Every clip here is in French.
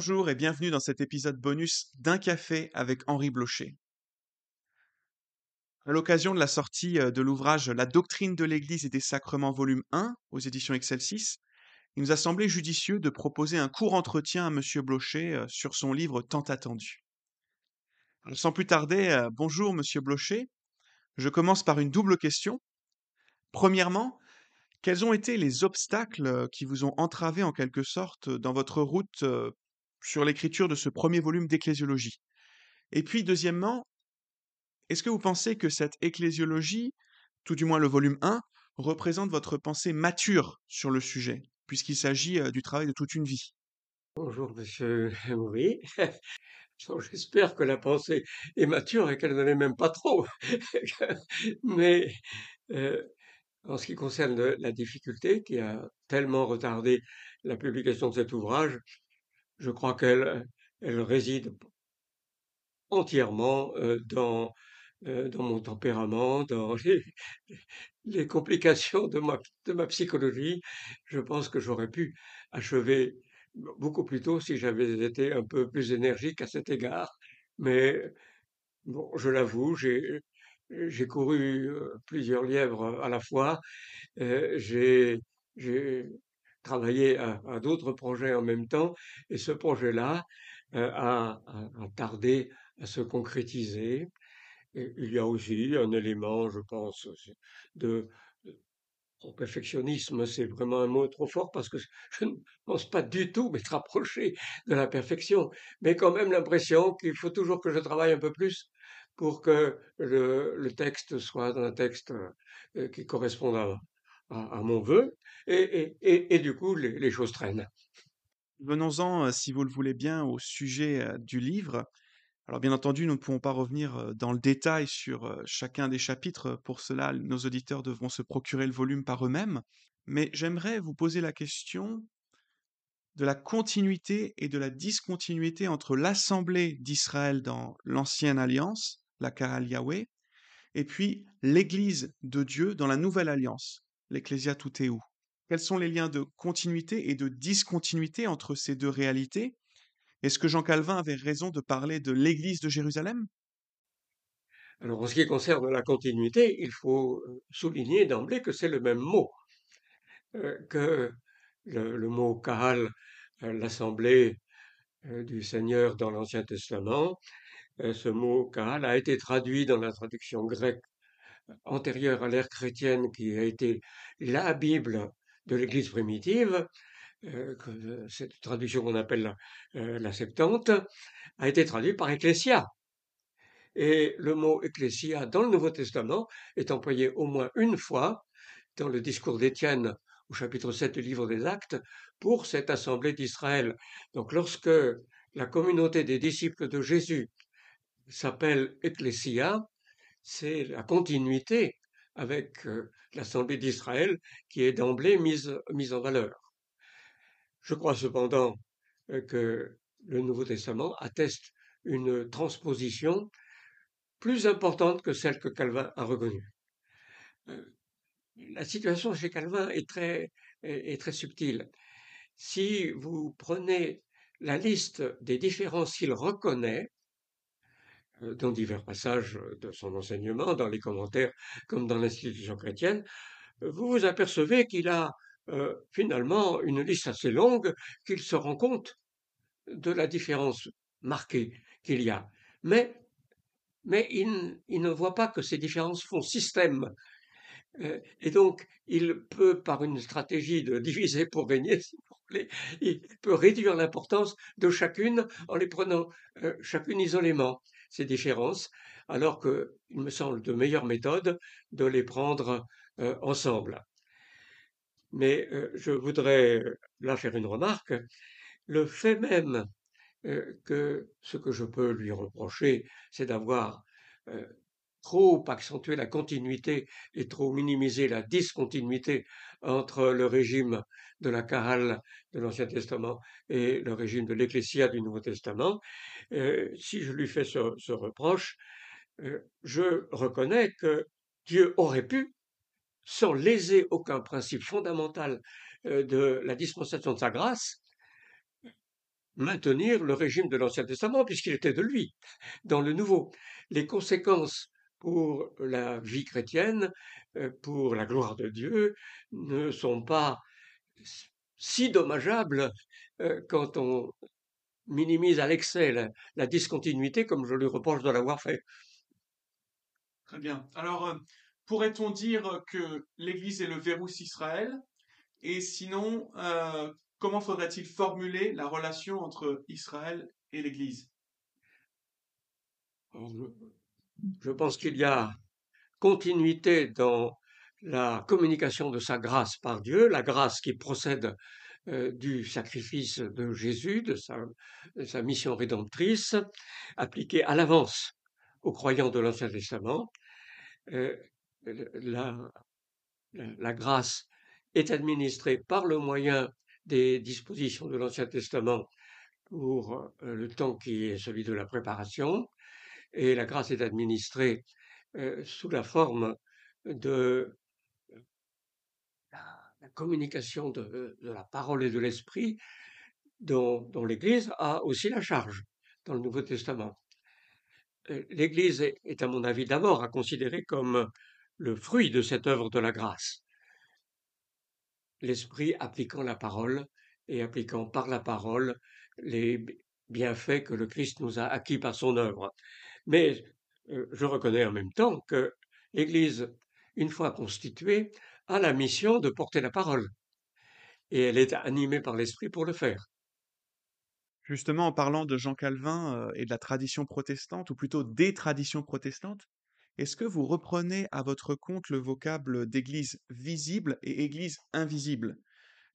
Bonjour et bienvenue dans cet épisode bonus d'Un café avec Henri Blocher. À l'occasion de la sortie euh, de l'ouvrage La doctrine de l'Église et des sacrements volume 1 aux éditions Excelsis, il nous a semblé judicieux de proposer un court entretien à M. Blocher euh, sur son livre tant attendu. sans plus tarder, euh, bonjour M. Blocher. Je commence par une double question. Premièrement, quels ont été les obstacles qui vous ont entravé en quelque sorte dans votre route sur l'écriture de ce premier volume d'Ecclésiologie. Et puis, deuxièmement, est-ce que vous pensez que cette ecclésiologie, tout du moins le volume 1, représente votre pensée mature sur le sujet, puisqu'il s'agit du travail de toute une vie? Bonjour, monsieur Oui. J'espère que la pensée est mature et qu'elle ne l'est même pas trop. Mais en ce qui concerne la difficulté qui a tellement retardé la publication de cet ouvrage, je crois qu'elle elle réside entièrement dans, dans mon tempérament, dans les, complications de ma, de ma psychologie. Je pense que j'aurais pu achever beaucoup plus tôt si j'avais été un peu plus énergique à cet égard. Mais bon, je l'avoue, j'ai j'ai couru plusieurs lièvres à la fois. j'ai travaillé à, d'autres projets en même temps, et ce projet-là euh, a, tardé à se concrétiser. il y a aussi un élément, je pense, de, perfectionnisme, c'est vraiment un mot trop fort parce que je ne pense pas du tout m'être approché de la perfection, mais quand même l'impression qu'il faut toujours que je travaille un peu plus pour que le, texte soit un texte euh, qui corresponde à, à, mon vœu, et, et, et, du coup, les, choses traînent. Venons-en, euh, si vous le voulez bien, au sujet euh, du livre. Alors bien entendu, nous ne pouvons pas revenir euh, dans le détail sur chacun des chapitres. Pour cela, nos auditeurs devront se procurer le volume par eux-mêmes. Mais j'aimerais vous poser la question de la continuité et de la discontinuité entre l'Assemblée d'Israël dans l'Ancienne Alliance, la Karal Yahweh, et puis l'Église de Dieu dans la Nouvelle Alliance, l'Ecclesia où? Quels sont les liens de continuité et de discontinuité entre ces deux réalités? Est-ce que Jean Calvin avait raison de parler de l'Église de Jérusalem? Alors, en ce qui concerne la continuité, il faut euh, souligner d'emblée que c'est le même mot euh, que le, mot Kahal, euh, l'assemblée du Seigneur dans l'Ancien Testament. ce mot Kahal a été traduit dans la traduction grecque antérieure à l'ère chrétienne qui a été la Bible de l'Église primitive, euh, euh, cette traduction qu'on appelle la, euh, la, Septante, a été traduite par Ecclesia. Et le mot Ecclesia dans le Nouveau Testament est employé au moins une fois dans le discours d'Étienne au chapitre 7 du livre des Actes pour cette assemblée d'Israël. Donc lorsque la communauté des disciples de Jésus s'appelle Ecclesia, c'est la continuité avec euh, l'Assemblée d'Israël qui est d'emblée mise, en valeur. Je crois cependant euh, que le Nouveau Testament atteste une transposition plus importante que celle que Calvin a reconnue. Euh, la situation chez Calvin est très, est très subtile. Si vous prenez la liste des différences qu'il reconnaît, dans divers passages de son enseignement, dans les commentaires comme dans l'institution chrétienne, euh, vous vous apercevez qu'il a euh, finalement une liste assez longue, qu'il se rend compte de la différence marquée qu'il y a. Mais, mais il, il, ne voit pas que ces différences font système. et donc, il peut, par une stratégie de diviser pour régner, si vous voulez, il peut réduire l'importance de chacune en les prenant chacune isolément ces différences, alors qu'il me semble de meilleure méthode de les prendre euh, ensemble. Mais euh, je voudrais là faire une remarque. Le fait même euh, que ce que je peux lui reprocher, c'est d'avoir trop accentué la continuité et trop minisé la discontinuité entre le régime de la Kahal de l'Ancien Testament et le régime de l'Ecclésia du Nouveau Testament, euh, si je lui fais ce, reproche, euh, je reconnais que Dieu aurait pu, sans léser aucun principe fondamental euh, de la dispensation de sa grâce, maintenir le régime de l'Ancien Testament puisqu'il était de lui dans le Nouveau. Les conséquences pour la vie chrétienne, euh, pour la gloire de Dieu, ne sont pas si dommageables euh, quand on minimise à l'excès la, discontinuité comme je lui reproche de l'avoir fait. Très bien. Alors, euh, pourrait-on dire que l'Église est le verrou d'Israël Et sinon, comment faudrait-il formuler la relation entre Israël et l'Église? Je pense qu'il y a continuité dans la communication de sa grâce par Dieu, la grâce qui procède euh, du sacrifice de Jésus, de sa, mission rédemptrice, appliquée à l'avance aux croyants de l'Ancien Testament. Euh, la, grâce est administrée par le moyen des dispositions de l'Ancien Testament pour euh, le temps qui est celui de la préparation, et la grâce est administrée sous la forme de la, communication de, la parole et de l'esprit dont, l'Église a aussi la charge dans le Nouveau Testament. L'Église est, à mon avis, d'abord à considérer comme le fruit de cette œuvre de la grâce. L'Esprit appliquant la parole et appliquant par la parole les bienfaits que le Christ nous a acquis par son œuvre. Mais euh, je reconnais en même temps que l'Église, une fois constituée, a la mission de porter la parole. Et elle est animée par l'Esprit pour le faire. Justement, en parlant de Jean Calvin euh, et de la tradition protestante, ou plutôt des traditions protestantes, est-ce que vous reprenez à votre compte le vocable d'église visible et église invisible?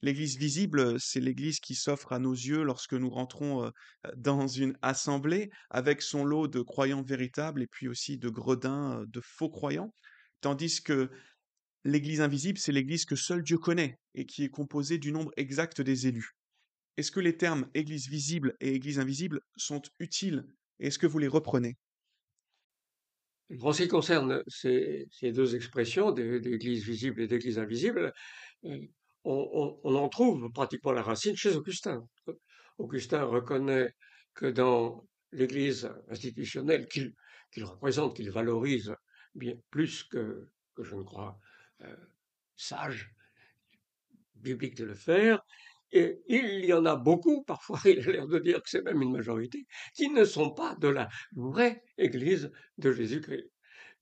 L'église visible, c'est l'église qui s'offre à nos yeux lorsque nous rentrons dans une assemblée avec son lot de croyants véritables et puis aussi de gredins, de faux croyants. Tandis que l'église invisible, c'est l'église que seul Dieu connaît et qui est composée du nombre exact des élus. Est-ce que les termes église visible et église invisible sont utiles Est-ce que vous les reprenez? En ce qui concerne ces, deux expressions, d'église visible et d'église invisible, on, en trouve pratiquement la racine chez Augustin. Augustin reconnaît que dans l'Église institutionnelle qu'il représente, qu'il valorise bien plus que, je ne crois euh, sage, biblique de le faire, et il y en a beaucoup, parfois il a l'air de dire que c'est même une majorité, qui ne sont pas de la vraie Église de Jésus-Christ.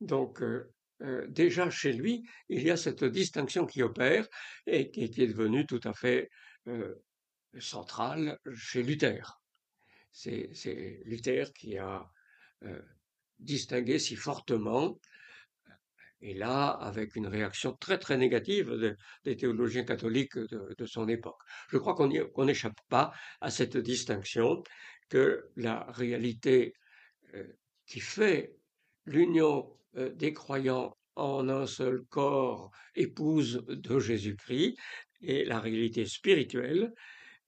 Donc euh, euh, déjà chez lui, il y a cette distinction qui opère et qui, est devenue tout à fait euh, centrale chez Luther. C'est Luther qui a euh, distingué si fortement, et là avec une réaction très très négative des théologiens catholiques de, son époque. Je crois qu'on n'échappe pas à cette distinction que la réalité qui fait l'union des croyants en un seul corps, épouse de Jésus-Christ, et la réalité spirituelle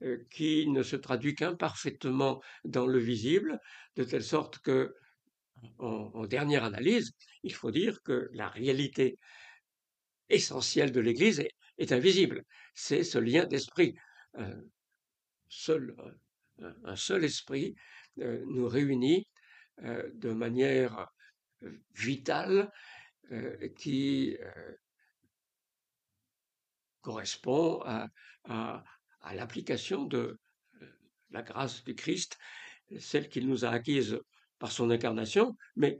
euh, qui ne se traduit qu'imparfaitement dans le visible, de telle sorte que, en, dernière analyse, il faut dire que la réalité essentielle de l'Église est, invisible. C'est ce lien d'esprit. Seul, un seul esprit euh, nous réunit de manière vital euh, qui euh, correspond à, l'application de euh, la grâce du Christ, celle qu'il nous a acquise par son incarnation, mais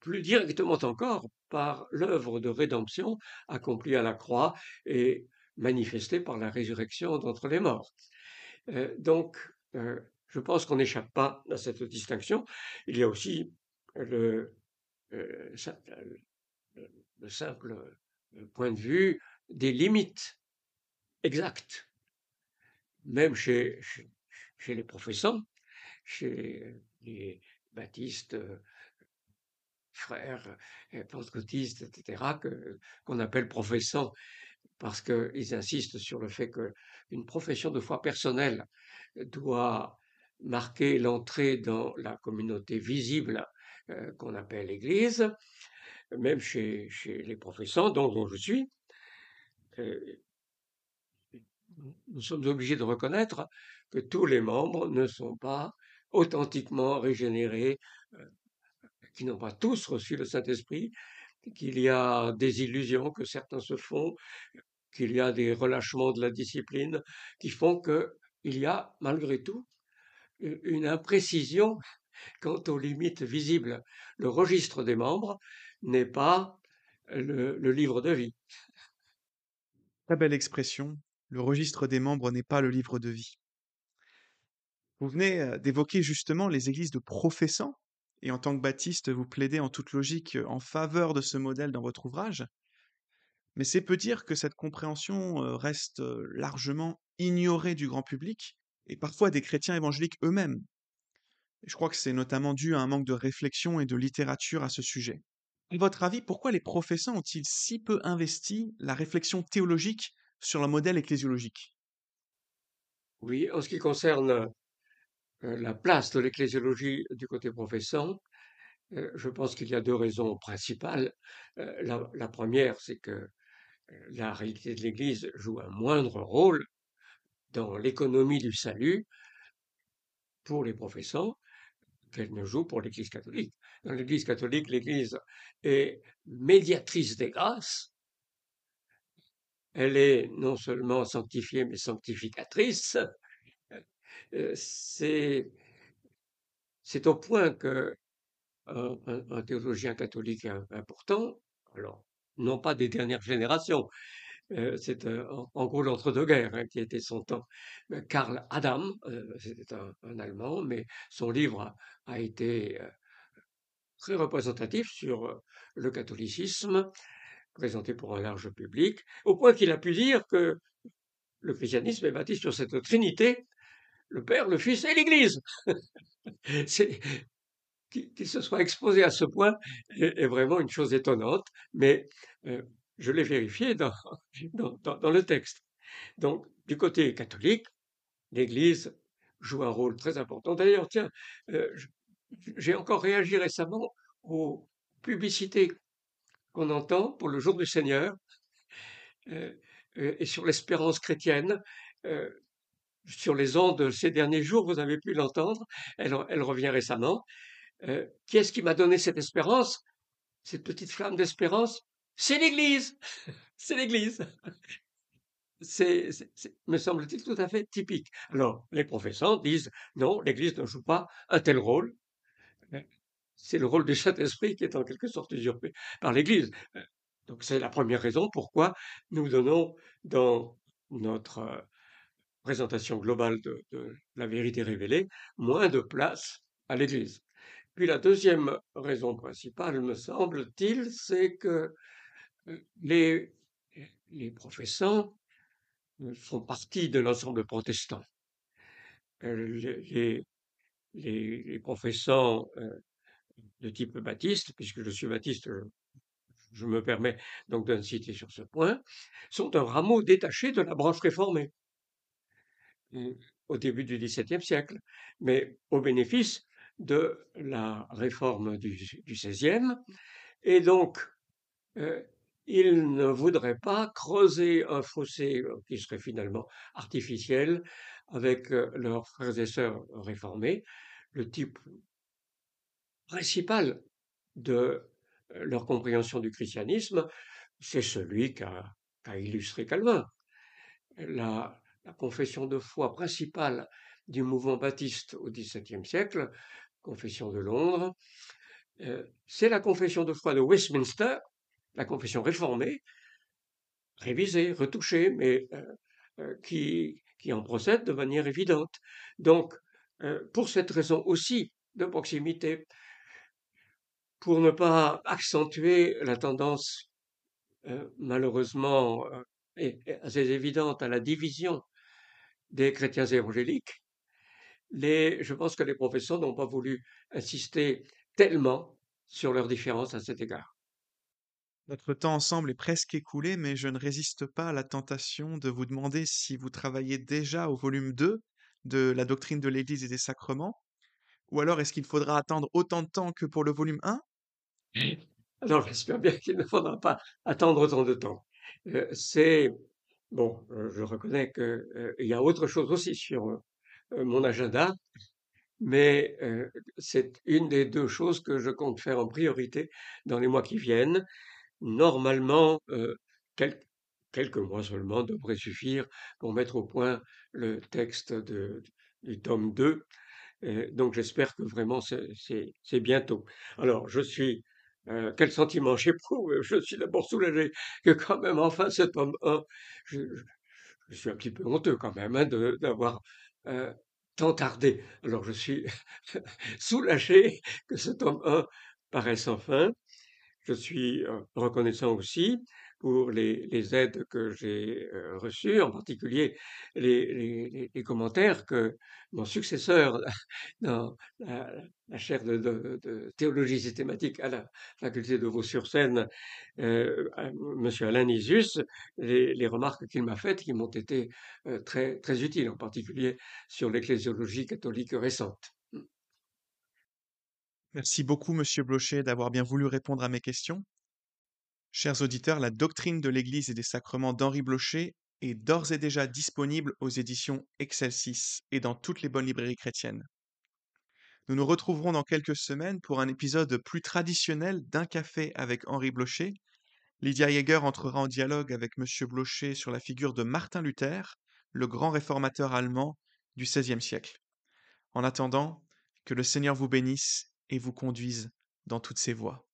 plus directement encore par l'œuvre de rédemption accomplie à la croix et manifestée par la résurrection d'entre les morts. donc, je pense qu'on n'échappe pas à cette distinction. Il y a aussi le, euh, le, simple euh, point de vue des limites exactes. Même chez, chez, les professants, chez les baptistes, frères, pentecôtistes, etc., qu'on appelle professants, parce qu'ils insistent sur le fait qu'une profession de foi personnelle doit marquer l'entrée dans la communauté visible euh, qu'on appelle l'Église, même chez, les professeurs dont, je suis, nous sommes obligés de reconnaître que tous les membres ne sont pas authentiquement régénérés, euh, qui n'ont pas tous reçu le Saint-Esprit, qu'il y a des illusions que certains se font, qu'il y a des relâchements de la discipline qui font qu'il y a malgré tout une imprécision quant aux limites visibles. Le registre des membres n'est pas le, livre de vie. Très belle expression. Le registre des membres n'est pas le livre de vie. Vous venez euh, d'évoquer justement les églises de professants, et en tant que baptiste, vous plaidez en toute logique euh, en faveur de ce modèle dans votre ouvrage. Mais c'est peu dire que cette compréhension euh, reste largement ignorée du grand public, et parfois des chrétiens évangéliques eux-mêmes. Je crois que c'est notamment dû à un manque de réflexion et de littérature à ce sujet. À votre avis, pourquoi les professants ont-ils si peu investi la réflexion théologique sur le modèle ecclésiologique? Oui, en ce qui concerne euh, la place de l'ecclésiologie du côté professant, euh, je pense qu'il y a deux raisons principales. Euh, la, première, c'est que la réalité de l'Église joue un moindre rôle dans l'économie du salut pour les professants qu'elle ne joue pour l'Église catholique. Dans l'Église catholique, l'Église est médiatrice des grâces. Elle est non seulement sanctifiée, mais sanctificatrice. Euh, c'est, au point que un, théologien catholique important, alors non pas des dernières générations, c'est euh, en, gros l'entre-deux-guerres hein, qui était son temps. Karl Adam, c'était un, Allemand, mais son livre a été très représentatif sur le catholicisme, présenté pour un large public, au point qu'il a pu dire que le christianisme est bâti sur cette Trinité, le Père, le Fils et l'Église. qu'il se soit exposé à ce point est, vraiment une chose étonnante, mais je l'ai vérifié dans, dans, le texte. Donc, du côté catholique, l'Église joue un rôle très important. D'ailleurs, tiens, j'ai encore réagi récemment aux publicités qu'on entend pour le jour du Seigneur euh, euh, et sur l'espérance chrétienne. Euh, sur les ondes de ces derniers jours, vous avez pu l'entendre, elle, elle, revient récemment. qui est-ce qui m'a donné cette espérance, cette petite flamme d'espérance? C'est l'Église C'est l'Église c'est, me semble-t-il, tout à fait typique. Alors, les professeurs disent non, l'Église ne joue pas un tel rôle c'est le rôle du Saint-Esprit qui est en quelque sorte usurpé par l'Église. Euh, donc c'est la première raison pourquoi nous donnons dans notre euh, présentation globale de, la vérité révélée moins de place à l'Église. Puis la deuxième raison principale, me semble-t-il, c'est que les, les professants font partie de l'ensemble protestant. Les, les, les, professants de type baptiste, puisque je suis baptiste, je, me permets donc d'inciter sur ce point, sont un rameau détaché de la branche réformée au début du XVIIe siècle, mais au bénéfice de la réforme du, XVIe. Et donc, euh, ils ne voudraient pas creuser un fossé euh, qui serait finalement artificiel avec euh, leurs frères et sœurs réformés. Le type principal de euh, leur compréhension du christianisme, c'est celui qu'a illustré Calvin. La, confession de foi principale du mouvement baptiste au XVIIe siècle, confession de Londres, c'est la confession de foi de Westminster, la confession réformée, révisée, retouchée, mais euh, qui, qui en procède de manière évidente. Donc, pour cette raison aussi de proximité, pour ne pas accentuer la tendance euh, malheureusement euh, assez évidente à la division des chrétiens évangéliques, je pense que les professeurs n'ont pas voulu insister tellement sur leurs différences à cet égard. Notre temps ensemble est presque écoulé, mais je ne résiste pas à la tentation de vous demander si vous travaillez déjà au volume 2 de la doctrine de l'Église et des sacrements, ou alors est-ce qu'il faudra attendre autant de temps que pour le volume 1 alors, j'espère bien qu'il ne faudra pas attendre autant de temps. Euh, c'est bon, euh, je reconnais qu'il euh, y a autre chose aussi sur mon agenda, mais c'est une des deux choses que je compte faire en priorité dans les mois qui viennent. Normalement, quelques mois seulement devraient suffire pour mettre au point le texte du tome 2. donc j'espère que vraiment c'est bientôt. Alors je suis euh, quel sentiment j'éprouve Je suis d'abord soulagé que quand même enfin ce tome 1, je, suis un petit peu honteux quand même hein, d'avoir euh, tant tardé. Alors je suis soulagé que ce tome 1 paraisse enfin. Je suis euh, reconnaissant aussi pour les, aides que j'ai euh, reçues, en particulier les, commentaires que mon successeur dans la, chaire de, théologie systématique à la faculté de Vaux-sur-Seine, euh, M. Alain Nisus, les, remarques qu'il m'a faites qui m'ont été très, très utiles, en particulier sur l'ecclésiologie catholique récente. Merci beaucoup, Monsieur Blochet, d'avoir bien voulu répondre à mes questions. Chers auditeurs, la doctrine de l'Église et des sacrements d'Henri Blocher est d'ores et déjà disponible aux éditions Excelsis et dans toutes les bonnes librairies chrétiennes. Nous nous retrouverons dans quelques semaines pour un épisode plus traditionnel d'un café avec Henri Blocher. Lydia Jäger entrera en dialogue avec M. Blocher sur la figure de Martin Luther, le grand réformateur allemand du XVIe siècle. En attendant, que le Seigneur vous bénisse et vous conduise dans toutes ses voies.